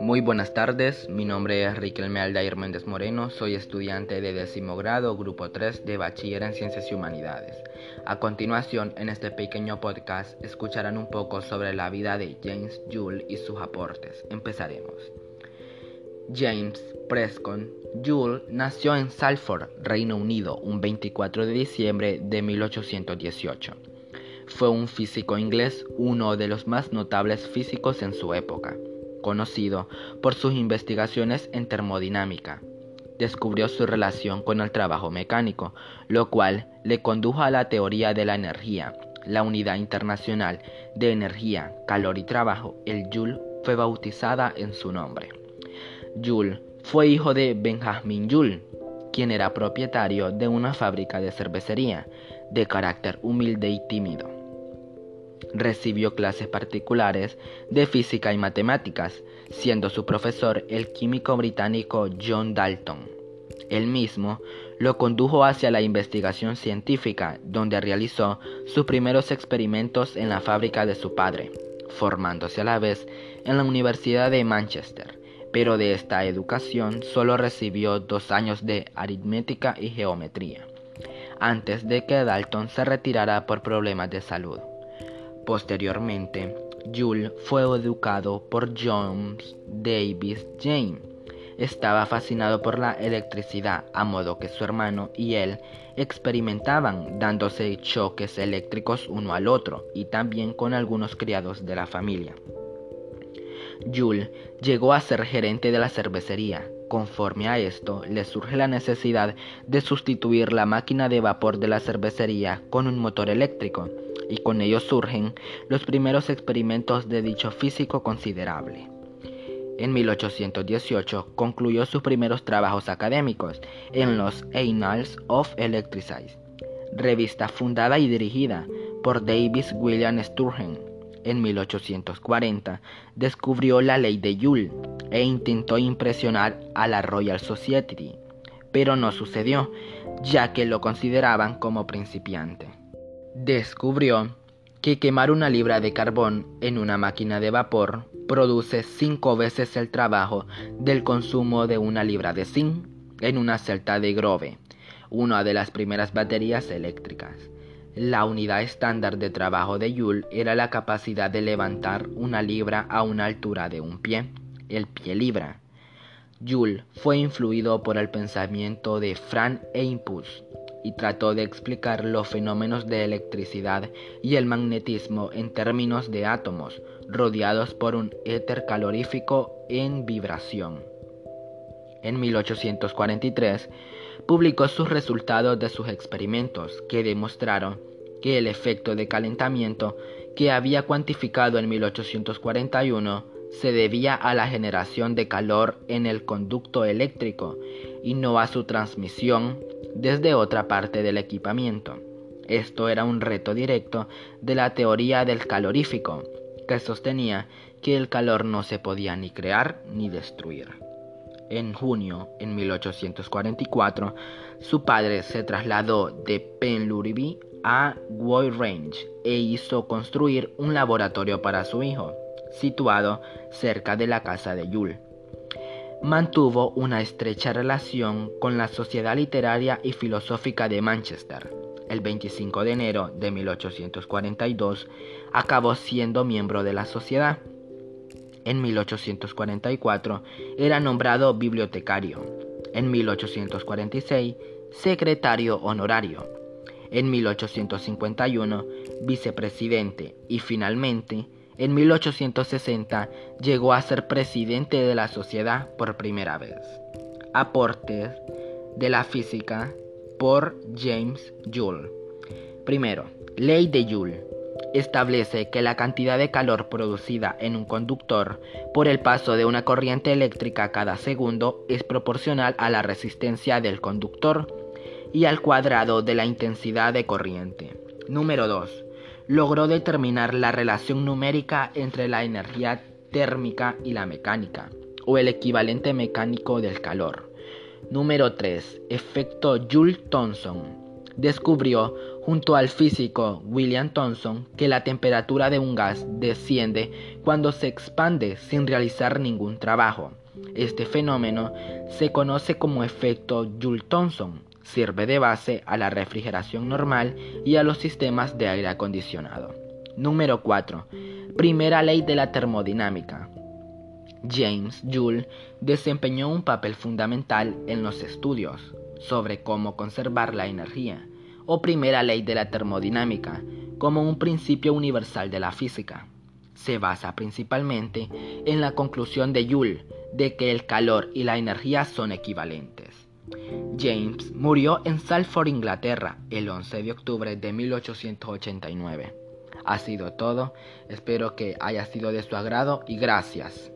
Muy buenas tardes, mi nombre es Riquelme Aldair Méndez Moreno, soy estudiante de décimo grado, grupo 3 de Bachiller en Ciencias y Humanidades. A continuación, en este pequeño podcast, escucharán un poco sobre la vida de James Joule y sus aportes. Empezaremos. James Prescott Joule nació en Salford, Reino Unido, un 24 de diciembre de 1818. Fue un físico inglés, uno de los más notables físicos en su época conocido por sus investigaciones en termodinámica. Descubrió su relación con el trabajo mecánico, lo cual le condujo a la teoría de la energía. La unidad internacional de energía, calor y trabajo, el Joule, fue bautizada en su nombre. Joule fue hijo de Benjamin Joule, quien era propietario de una fábrica de cervecería, de carácter humilde y tímido. Recibió clases particulares de física y matemáticas, siendo su profesor el químico británico John Dalton. Él mismo lo condujo hacia la investigación científica, donde realizó sus primeros experimentos en la fábrica de su padre, formándose a la vez en la Universidad de Manchester, pero de esta educación solo recibió dos años de aritmética y geometría, antes de que Dalton se retirara por problemas de salud. Posteriormente, Joule fue educado por James Davis James. Estaba fascinado por la electricidad, a modo que su hermano y él experimentaban dándose choques eléctricos uno al otro y también con algunos criados de la familia. Joule llegó a ser gerente de la cervecería. Conforme a esto, le surge la necesidad de sustituir la máquina de vapor de la cervecería con un motor eléctrico y con ello surgen los primeros experimentos de dicho físico considerable. En 1818 concluyó sus primeros trabajos académicos en los Annals of Electricities, revista fundada y dirigida por Davis William Sturgeon. En 1840 descubrió la ley de Joule e intentó impresionar a la Royal Society, pero no sucedió, ya que lo consideraban como principiante descubrió que quemar una libra de carbón en una máquina de vapor produce cinco veces el trabajo del consumo de una libra de zinc en una celda de Grove, una de las primeras baterías eléctricas. La unidad estándar de trabajo de Joule era la capacidad de levantar una libra a una altura de un pie, el pie libra. Joule fue influido por el pensamiento de Frank Impulse y trató de explicar los fenómenos de electricidad y el magnetismo en términos de átomos rodeados por un éter calorífico en vibración. En 1843 publicó sus resultados de sus experimentos que demostraron que el efecto de calentamiento que había cuantificado en 1841 se debía a la generación de calor en el conducto eléctrico y no a su transmisión desde otra parte del equipamiento. Esto era un reto directo de la teoría del calorífico, que sostenía que el calor no se podía ni crear ni destruir. En junio, en 1844, su padre se trasladó de Penluriby a Woy Range e hizo construir un laboratorio para su hijo, situado cerca de la casa de Yule mantuvo una estrecha relación con la Sociedad Literaria y Filosófica de Manchester. El 25 de enero de 1842 acabó siendo miembro de la sociedad. En 1844 era nombrado bibliotecario. En 1846 secretario honorario. En 1851 vicepresidente y finalmente en 1860 llegó a ser presidente de la sociedad por primera vez. Aportes de la física por James Joule. Primero, ley de Joule. Establece que la cantidad de calor producida en un conductor por el paso de una corriente eléctrica cada segundo es proporcional a la resistencia del conductor y al cuadrado de la intensidad de corriente. Número 2 logró determinar la relación numérica entre la energía térmica y la mecánica, o el equivalente mecánico del calor. Número 3. Efecto Joule-Thomson. Descubrió junto al físico William Thomson que la temperatura de un gas desciende cuando se expande sin realizar ningún trabajo. Este fenómeno se conoce como efecto Joule-Thomson. Sirve de base a la refrigeración normal y a los sistemas de aire acondicionado. Número 4. Primera ley de la termodinámica. James Joule desempeñó un papel fundamental en los estudios sobre cómo conservar la energía, o primera ley de la termodinámica, como un principio universal de la física. Se basa principalmente en la conclusión de Joule de que el calor y la energía son equivalentes. James murió en Salford, Inglaterra, el 11 de octubre de 1889. Ha sido todo, espero que haya sido de su agrado y gracias.